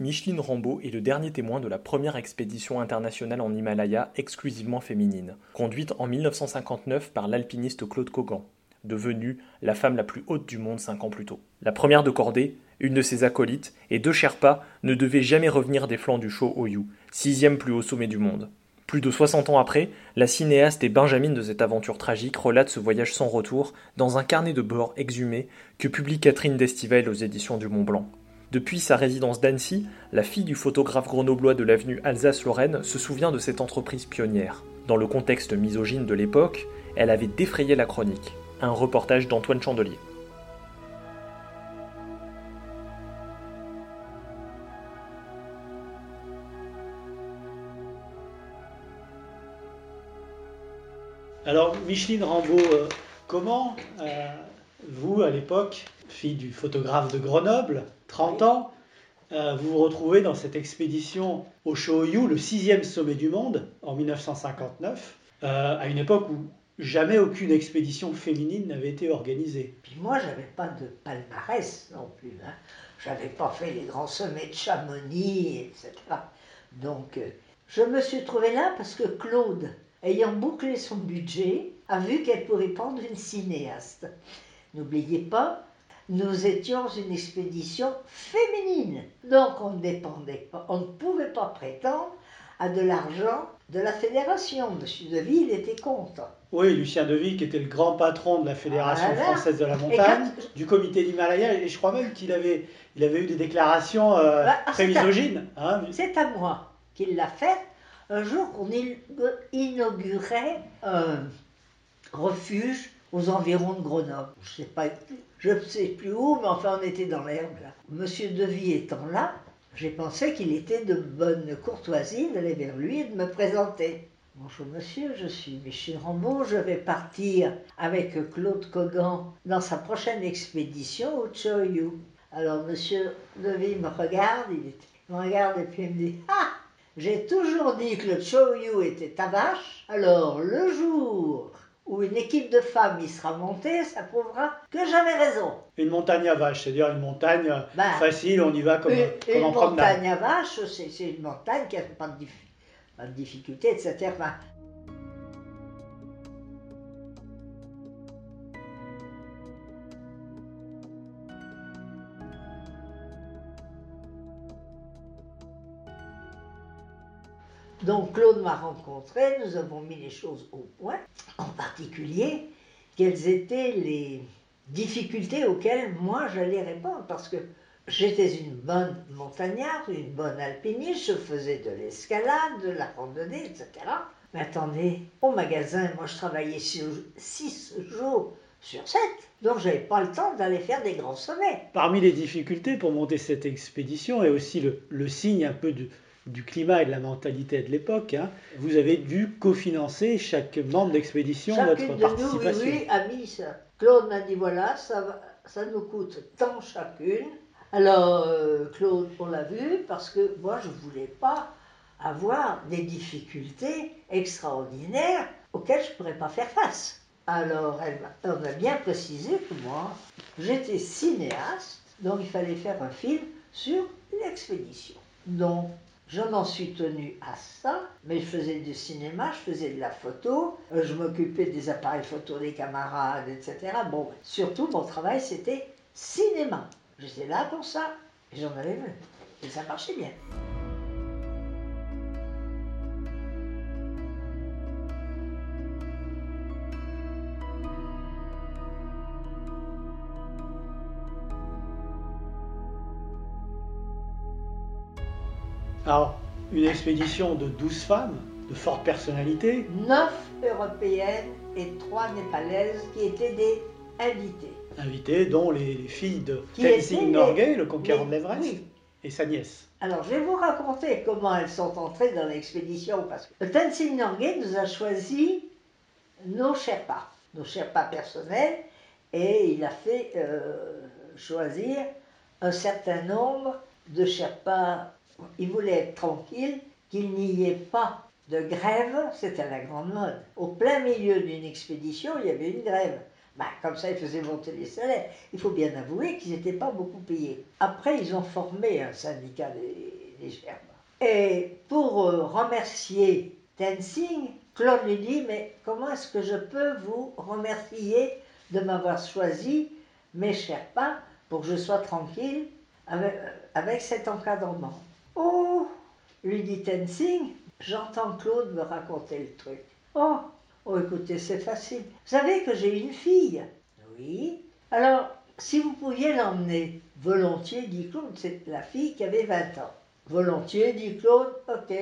Micheline Rambaud est le dernier témoin de la première expédition internationale en Himalaya exclusivement féminine, conduite en 1959 par l'alpiniste Claude Cogan, devenue la femme la plus haute du monde cinq ans plus tôt. La première de cordée, une de ses acolytes et deux Sherpas ne devaient jamais revenir des flancs du Cho Oyu, sixième plus haut sommet du monde. Plus de 60 ans après, la cinéaste et benjamine de cette aventure tragique relate ce voyage sans retour dans un carnet de bord exhumé que publie Catherine Destivelle aux éditions du Mont Blanc. Depuis sa résidence d'Annecy, la fille du photographe grenoblois de l'avenue Alsace-Lorraine se souvient de cette entreprise pionnière. Dans le contexte misogyne de l'époque, elle avait défrayé la chronique. Un reportage d'Antoine Chandelier. Alors, Micheline Rambaud, euh, comment euh, vous, à l'époque, fille du photographe de Grenoble, 30 ans, euh, vous vous retrouvez dans cette expédition au Shoyu, le sixième sommet du monde, en 1959, euh, à une époque où jamais aucune expédition féminine n'avait été organisée. Puis moi, j'avais pas de palmarès non plus. Hein. J'avais pas fait les grands sommets de Chamonix, etc. Donc, euh, je me suis trouvée là parce que Claude, ayant bouclé son budget, a vu qu'elle pourrait prendre une cinéaste. N'oubliez pas, nous étions une expédition féminine. Donc on ne dépendait pas, on ne pouvait pas prétendre à de l'argent de la fédération. Monsieur Deville était contre. Oui, Lucien Deville, qui était le grand patron de la Fédération française de la montagne, quand- du comité d'Himalaya, et je crois même qu'il avait, il avait eu des déclarations euh, Bah, ah, très misogynes. hein. C'est à moi qu'il l'a fait un jour qu'on inaugurait un refuge aux environs de Grenoble. Je sais pas, je ne sais plus où, mais enfin on était dans l'herbe là. Monsieur Devy étant là, j'ai pensé qu'il était de bonne courtoisie d'aller vers lui et de me présenter. Bonjour monsieur, je suis Michel Rambaud, je vais partir avec Claude Cogan dans sa prochaine expédition au Choyu. Alors monsieur Devy me regarde, il me regarde et puis il me dit Ah J'ai toujours dit que le Choyu était ta vache, alors le jour où une équipe de femmes y sera montée, ça prouvera que j'avais raison. Une montagne à vache, c'est-à-dire une montagne Bah, facile, on y va comme, une comme une en promenade. montagne à vache, c'est une montagne qui n'a pas, pas de difficulté, etc. Donc Claude m'a rencontré, nous avons mis les choses au point, en particulier quelles étaient les difficultés auxquelles moi j'allais répondre, parce que j'étais une bonne montagnarde, une bonne alpiniste, je faisais de l'escalade, de la randonnée, etc. Mais attendez, au magasin, moi je travaillais 6 jours sur 7, donc j'avais pas le temps d'aller faire des grands sommets. Parmi les difficultés pour monter cette expédition et aussi le, le signe un peu du, du climat et de la mentalité de l'époque, hein, vous avez dû cofinancer chaque membre d'expédition votre de nous, oui, participation. oui, a mis ça. Claude m'a dit voilà, ça, va- ça nous coûte tant chacune. Alors, euh, Claude, on l'a vu, parce que moi, je ne voulais pas avoir des difficultés extraordinaires auxquelles je ne pourrais pas faire face. Alors, elle m'a- on a bien précisé que moi, j'étais cinéaste, donc il fallait faire un film sur une expédition. Donc, je m'en suis tenue à ça, mais je faisais du cinéma, je faisais de la photo, euh, je m'occupais des appareils photo des camarades, etc. Bon, surtout, mon travail, c'était cinéma. J'étais là pour ça, et j'en avais vu. Et ça marchait bien. Alors, une expédition de 12 femmes, de forte personnalité. 9 européennes et 3 népalaises qui étaient des invités. Invités, dont les, les filles de Tenzing les- Norgay, le conquérant de l'Everest, oui. et sa nièce. Alors, je vais vous raconter comment elles sont entrées dans l'expédition, parce que Tenzing Norgay nous a choisi nos Sherpas, nos Sherpas personnels, et il a fait euh, choisir un certain nombre de Sherpas. Il voulait être tranquille, qu'il n'y ait pas de grève, c'était la grande mode. Au plein milieu d'une expédition, il y avait une grève. Bah, comme ça, ils faisaient monter les salaires. Il faut bien avouer qu'ils n'étaient pas beaucoup payés. Après, ils ont formé un syndicat des, des Sherpas. Et pour euh, remercier Tenzing, Claude lui dit Mais comment est-ce que je peux vous remercier de m'avoir choisi, mes Sherpas, pour que je sois tranquille avec, euh, avec cet encadrement? Oh lui dit Tenzing J'entends Claude me raconter le truc. Oh Oh, écoutez, c'est facile. Vous savez que j'ai une fille Oui. Alors, si vous pouviez l'emmener, volontiers, dit Claude, c'est la fille qui avait 20 ans. Volontiers, dit Claude, ok.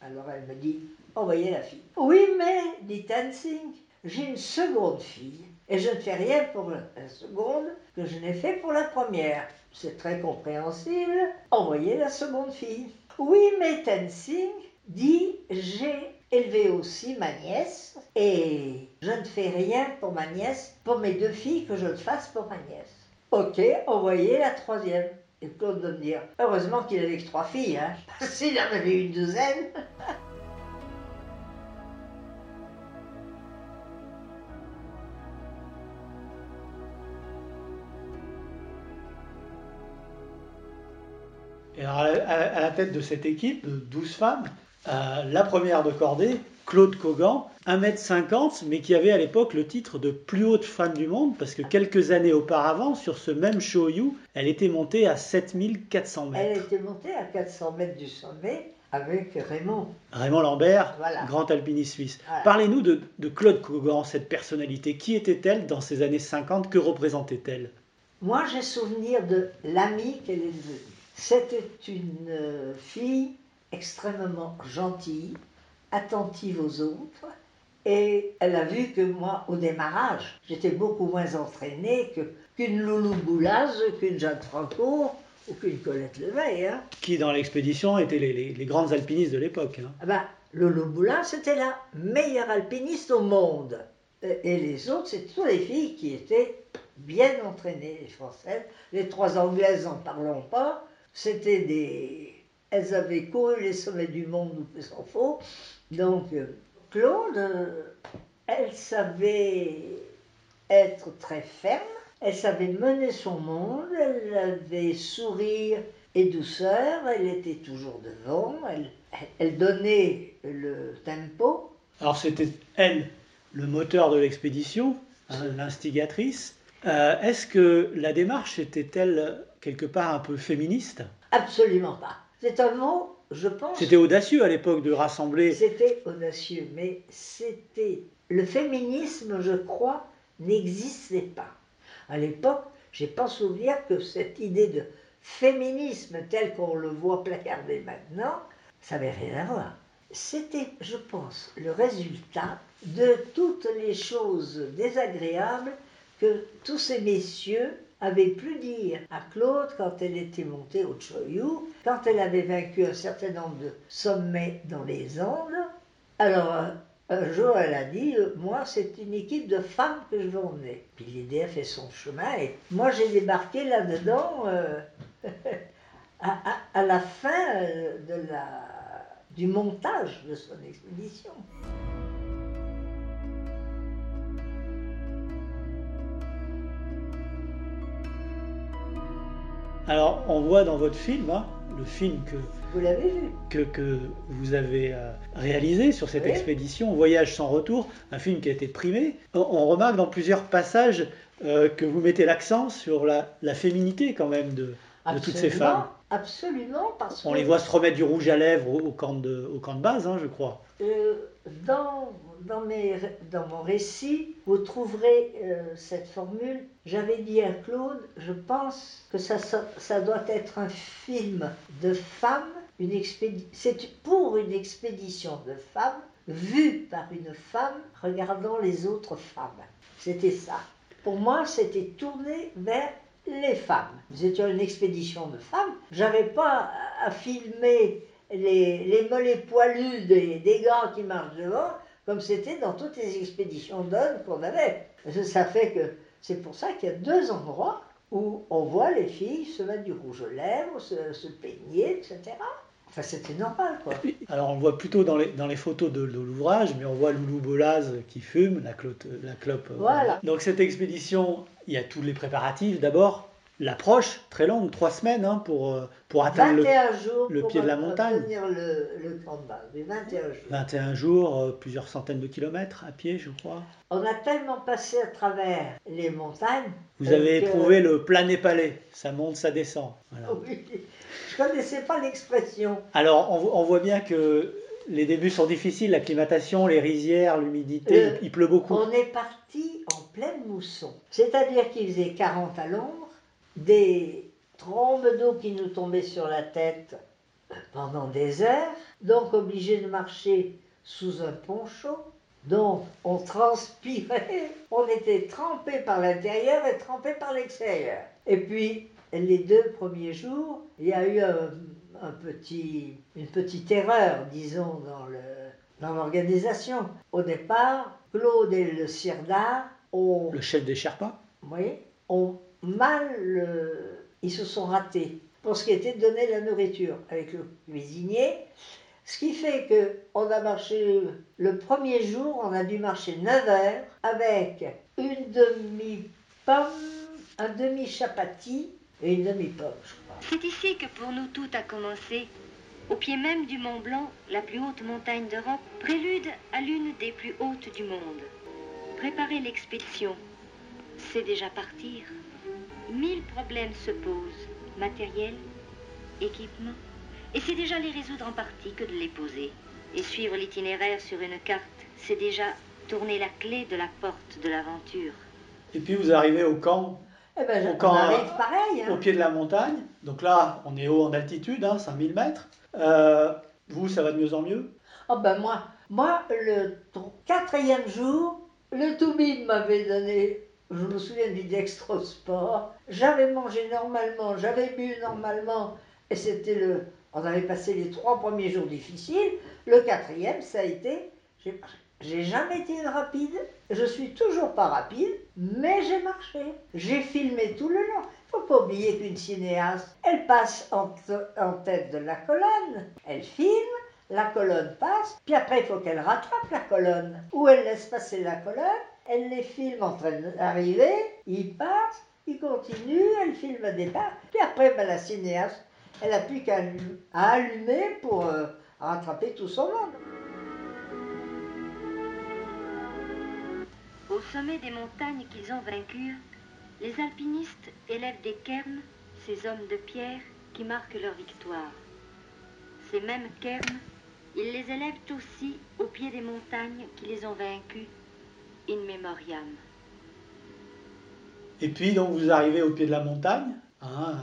Alors elle me dit, envoyez la fille. Oui, mais, dit Tenzing, j'ai une seconde fille. Et je ne fais rien pour la seconde que je n'ai fait pour la première. C'est très compréhensible. Envoyez la seconde fille. Oui, mais Tenzing dit, j'ai élevé aussi ma nièce et je ne fais rien pour ma nièce, pour mes deux filles, que je le fasse pour ma nièce. Ok, envoyez la troisième. Et Claude doit me dire, heureusement qu'il avait que trois filles, hein, s'il en avait une douzaine. tête de cette équipe de 12 femmes, euh, la première de cordée, Claude Cogan, 1m50, mais qui avait à l'époque le titre de plus haute femme du monde, parce que quelques années auparavant, sur ce même Shoyu, elle était montée à 7400 Elle mètres. était montée à 400 mètres du sommet avec Raymond. Raymond Lambert, Voilà. grand alpiniste suisse. Voilà. Parlez-nous de, de Claude Cogan, cette personnalité. Qui était-elle dans ces années 50 Que représentait-elle? Moi, j'ai souvenir de l'amie qu'elle est devenue. C'était une euh, fille extrêmement gentille, attentive aux autres, et elle a vu que moi, au démarrage, j'étais beaucoup moins entraînée que- qu'une Loulou Boulaz, qu'une Jeanne Franco ou qu'une Colette Leveille. hein. Qui, dans l'expédition, étaient les, les- les grandes alpinistes de l'époque. hein. Ah ben, Loulou Boulin, c'était la meilleure alpiniste au monde. Et et les autres, c'était toutes les filles qui étaient bien entraînées, les Françaises. Les trois Anglaises, n'en parlons pas. C'était des... Elles avaient couru les sommets du monde, ou plus s'en faut. Donc, euh, Claude, euh, elle savait être très ferme, elle savait mener son monde, elle avait sourire et douceur, elle était toujours devant, elle, elle donnait le tempo. Alors c'était elle, le moteur de l'expédition, hein, l'instigatrice. Euh, Est-ce que la démarche était-elle quelque part un peu féministe? Absolument pas. C'est un mot, je pense, C'était audacieux à l'époque de rassembler. c'était audacieux, mais c'était... Le féminisme, je crois, n'existait pas. À l'époque, j'ai pas souvenir que cette idée de féminisme tel qu'on le voit placardé maintenant, ça n'avait rien à voir. C'était, je pense, le résultat de toutes les choses désagréables tous ces messieurs avaient pu dire à Claude quand elle était montée au Choyou, quand elle avait vaincu un certain nombre de sommets dans les Andes. Alors, un- un jour, elle a dit euh, Moi, c'est une équipe de femmes que je veux emmener. Puis l'idée a fait son chemin et moi, j'ai débarqué là-dedans euh, à, la fin euh, du montage de son expédition. Alors on voit dans votre film, hein, le film que, Vous l'avez vu que, que vous avez euh, réalisé sur cette Oui. expédition, Voyage sans retour, un film qui a été primé, on, on remarque dans plusieurs passages euh, que vous mettez l'accent sur la, la féminité quand même de, de toutes ces Absolument, femmes. Absolument, parce On que les voit se remettre du rouge à lèvres au, au camp, de, au camp de base, hein, je crois. euh, dans, dans, mes, dans mon récit, vous trouverez euh, cette formule. J'avais dit à Claude, je pense que ça, ça, ça doit être un film de femmes une c'est pour une expédition de femmes vue par une femme regardant les autres femmes. C'était ça. Pour moi, c'était tourné vers les femmes. Nous étions une expédition de femmes. J'avais pas à filmer les, mollets poilus des, des gars qui marchent devant, comme c'était dans toutes les expéditions d'hommes qu'on avait. Ça fait que c'est pour ça qu'il y a deux endroits où on voit les filles se mettre du rouge aux lèvres, se peigner, etc. Enfin, c'était normal, quoi. Alors, on voit plutôt dans les, dans les photos de, l'ouvrage, mais on voit Loulou Bolaz qui fume, la, clope. La clope euh, voilà. Donc, cette expédition, il y a tous les préparatifs. D'abord, l'approche, très longue, trois semaines hein, pour, euh, pour atteindre le, pied de la montagne. le, le camp de base, 21 jours. 21 jours, euh, plusieurs centaines de kilomètres à pied, je crois. On a tellement passé à travers les montagnes. Vous avez éprouvé le plané-palais, ça monte, ça descend. Oui, je ne connaissais pas l'expression. Alors, on, on voit bien que les débuts sont difficiles, l'acclimatation, les rizières, l'humidité, il pleut beaucoup. On est parti en pleine mousson, c'est-à-dire qu'il faisait 40 à l'ombre, des trombes d'eau qui nous tombaient sur la tête pendant des heures, donc obligés de marcher sous un poncho. Donc on transpirait, on était trempé par l'intérieur et trempé par l'extérieur. Et puis les deux premiers jours, il y a eu un, petit, une petite erreur, disons, dans, le, dans l'organisation. Au départ, Claude et le Sirdar ont... Le chef des Sherpas? Oui, ont mal, ils se sont ratés pour ce qui était de donner la nourriture avec le cuisinier. Ce qui fait que on a marché le premier jour, on a dû marcher 9 heures avec une demi-pomme, un demi-chapati et une demi-pomme, je crois. C'est ici que pour nous tout a commencé. Au pied même du Mont Blanc, la plus haute montagne d'Europe, prélude à l'une des plus hautes du monde. Préparer l'expédition, c'est déjà partir. Mille problèmes se posent, matériel, équipement, et c'est déjà les résoudre en partie que de les poser. Et suivre l'itinéraire sur une carte, c'est déjà tourner la clé de la porte de l'aventure. Et puis vous arrivez au camp eh ben, au camp, arrive pareil. Hein. Au pied de la montagne. Donc là, on est haut en altitude, hein, 5000 mètres. Euh, vous, ça va de mieux en mieux? Oh ben moi, moi, le quatrième jour, le Toubib m'avait donné je me souviens du Dextrosport. J'avais mangé normalement, j'avais bu normalement, et c'était le. On avait passé les trois premiers jours difficiles. Le quatrième, ça a été. J'ai jamais été rapide. Je suis toujours pas rapide, mais j'ai marché. J'ai filmé tout le long. Faut pas oublier qu'une cinéaste, elle passe en, en tête de la colonne, elle filme, la colonne passe, puis après il faut qu'elle rattrape la colonne. Ou elle laisse passer la colonne, elle les filme en train d'arriver, ils passent, ils continuent, elle filme le départ, puis après ben, la cinéaste, elle n'a plus qu'à allumer pour euh, rattraper tout son monde. Au sommet des montagnes qu'ils ont vaincues, les alpinistes élèvent des cairns, ces hommes de pierre qui marquent leur victoire. Ces mêmes cairns, ils les élèvent aussi au pied des montagnes qui les ont vaincus in memoriam. Et puis, donc, vous arrivez au pied de la montagne, hein,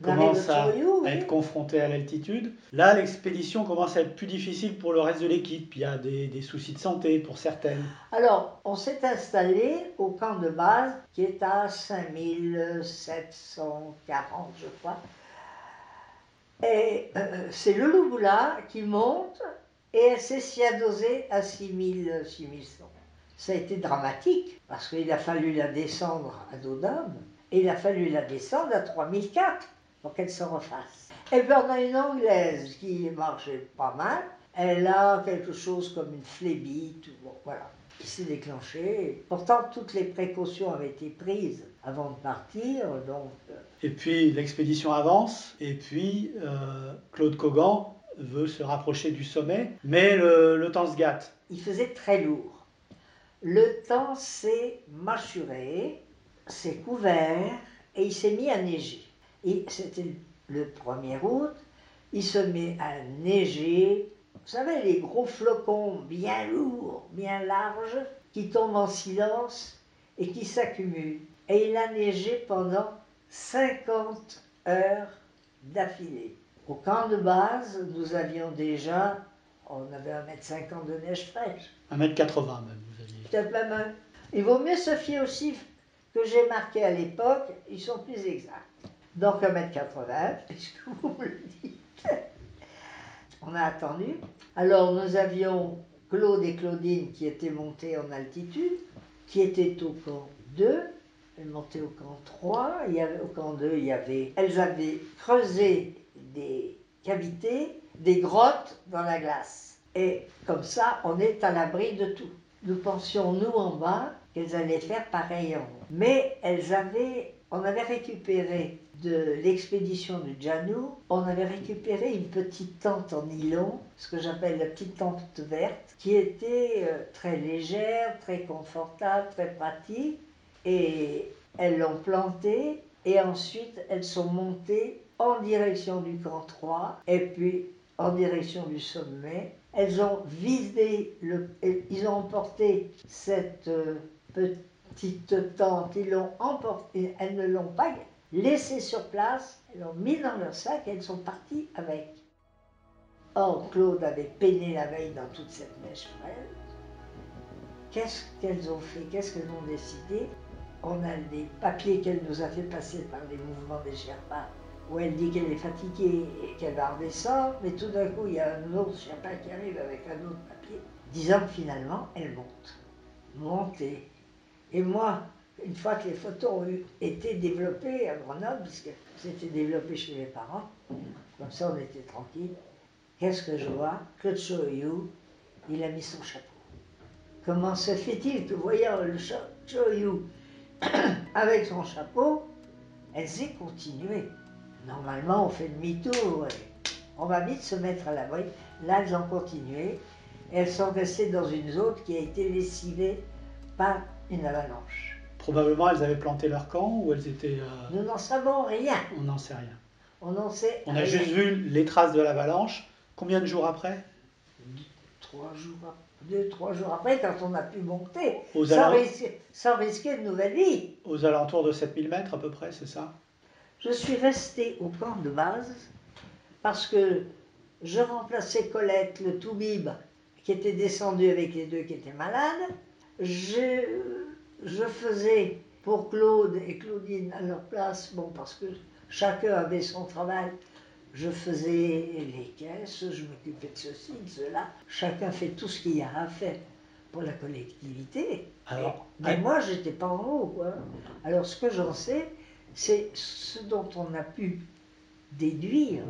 commence à, être confronté à l'altitude. Là, l'expédition commence à être plus difficile pour le reste de l'équipe. Il y a des, des, soucis de santé pour certaines. Alors, on s'est installé au camp de base qui est à 5740, je crois. Et euh, c'est le Louboula qui monte et elle s'est siadosée à 6000, 6100 ça a été dramatique parce qu'il a fallu la descendre à dos d'homme et il a fallu la descendre à 3004 pour qu'elle se refasse. Et puis on a une Anglaise qui marchait pas mal. Elle a quelque chose comme une phlébite, bon, voilà, qui s'est déclenchée. Pourtant, toutes les précautions avaient été prises avant de partir, donc... Euh, et puis l'expédition avance, et puis euh, Claude Cogan veut se rapprocher du sommet, mais le, le temps se gâte. Il faisait très lourd le temps s'est mâchuré, s'est couvert et il s'est mis à neiger. Et c'était le 1er août, il se met à neiger. Vous savez, les gros flocons bien lourds, bien larges, qui tombent en silence et qui s'accumulent. Et il a neigé pendant 50 heures d'affilée. Au camp de base, nous avions déjà, on avait 1m50 de neige fraîche. 1m80 même, Il vaut mieux se fier chiffres que j'ai marqués à l'époque, ils sont plus exacts. Donc 1m80, puisque vous me le dites. On a attendu. Alors nous avions Claude et Claudine qui étaient montés en altitude, qui étaient au camp 2, elles montaient au camp 3, il au camp 2, il y avait, elles avaient creusé des cavités, des grottes dans la glace. Et comme ça, on est à l'abri de tout. Nous pensions, nous en bas, qu'elles allaient faire pareil en haut. Mais elles avaient, on avait récupéré de l'expédition du Janou, on avait récupéré une petite tente en nylon, ce que j'appelle la petite tente verte, qui était euh, très légère, très confortable, très pratique. Et elles l'ont plantée et ensuite elles sont montées en direction du camp 3 et puis en direction du sommet. Elles ont vidé, le, ils ont emporté cette euh, petite tente, ils l'ont elles ne l'ont pas laissée sur place, elles l'ont mis dans leur sac et elles sont parties avec. Or, Claude avait peiné la veille dans toute cette neige fraîche. Qu'est-ce qu'elles ont fait? Qu'est-ce qu'elles ont décidé? On a des papiers qu'elle nous a fait passer par les mouvements des Sherpas, où elle dit qu'elle est fatiguée et qu'elle va redescendre, mais tout d'un coup, il y a un autre Sherpa qui arrive avec un autre papier, disant que finalement, elle monte. Montée. Et moi, une fois que les photos ont été développées à Grenoble, puisque c'était développé chez mes parents, comme ça on était tranquille, qu'est-ce que je vois? Claude Choyou, il a mis son chapeau. Comment se fait-il que voyant le Choyou avec son chapeau, elles aient continué Normalement, on fait demi-tour on va vite se mettre à l'abri. Là, elles ont continué et elles sont restées dans une zone qui a été lessivée par une avalanche. Probablement, elles avaient planté leur camp ou elles étaient. euh, Nous n'en savons rien. On n'en sait rien. On n'en sait On a rien. juste vu les traces de l'avalanche. Combien de jours après? Trois jours, ap- deux, trois jours après, quand on a pu monter, Aux sans alentours- risquer, sans risquer de nouvelle vie. Aux alentours de 7000 mètres à peu près, c'est ça? Je suis restée au camp de base parce que je remplaçais Colette, le Toubib, qui était descendu avec les deux qui étaient malades. Je, je faisais pour Claude et Claudine à leur place, bon, parce que chacun avait son travail. Je faisais les caisses, je m'occupais de ceci, de cela. Chacun fait tout ce qu'il y a à faire pour la collectivité. Alors, Et- mais à- moi, j'étais pas en haut. quoi. Alors, ce que j'en sais, c'est ce dont on a pu déduire,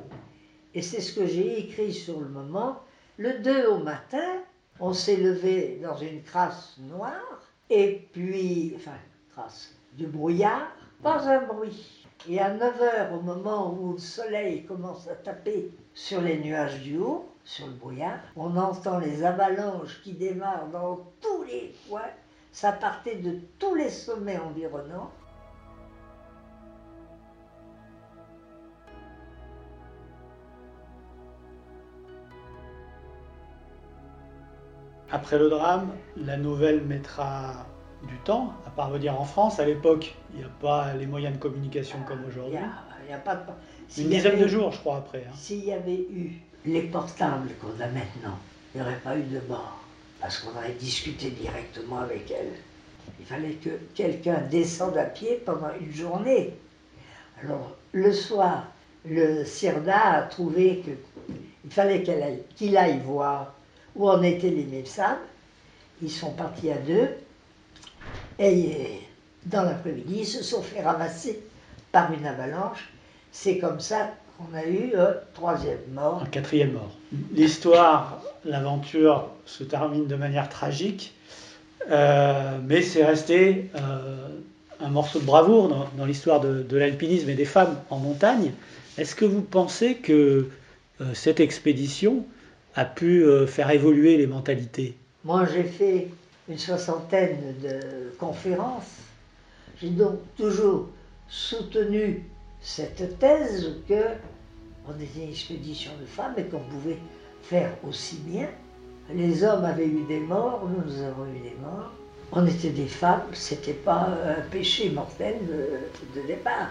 et c'est ce que j'ai écrit sur le moment. Le 2 au matin, on s'est levé dans une crasse noire, et puis, enfin, crasse, du brouillard, pas un bruit. Et à 9 heures, au moment où le soleil commence à taper sur les nuages du haut, sur le brouillard, on entend les avalanches qui démarrent dans tous les coins. Ça partait de tous les sommets environnants. Après le drame, la nouvelle mettra du temps à parvenir en France. À l'époque, il n'y a pas les moyens de communication comme Il aujourd'hui. n'y a, il y a pas de... Une dizaine de jours, je crois, après. hein. S'il y avait eu les portables qu'on a maintenant, il n'y aurait pas eu de mort. Parce qu'on aurait discuté directement avec elle. Il fallait que quelqu'un descende à pied pendant une journée. Alors, le soir, le CIRDA a trouvé qu'il fallait aille- qu'il aille voir où en étaient les médecins. Ils sont partis à deux. Et dans l'après-midi, ils se sont fait ramasser par une avalanche. C'est comme ça qu'on a eu un troisième mort. Un quatrième mort. L'histoire, l'aventure se termine de manière tragique, euh, mais c'est resté euh, un morceau de bravoure dans, l'histoire de, l'alpinisme et des femmes en montagne. Est-ce que vous pensez que euh, cette expédition a pu euh, faire évoluer les mentalités Moi, j'ai fait une soixantaine de conférences. J'ai donc toujours soutenu cette thèse que on était une expédition de femmes et qu'on pouvait faire aussi bien. Les hommes avaient eu des morts, nous, avons eu des morts. On était des femmes, c'était pas un péché mortel de départ.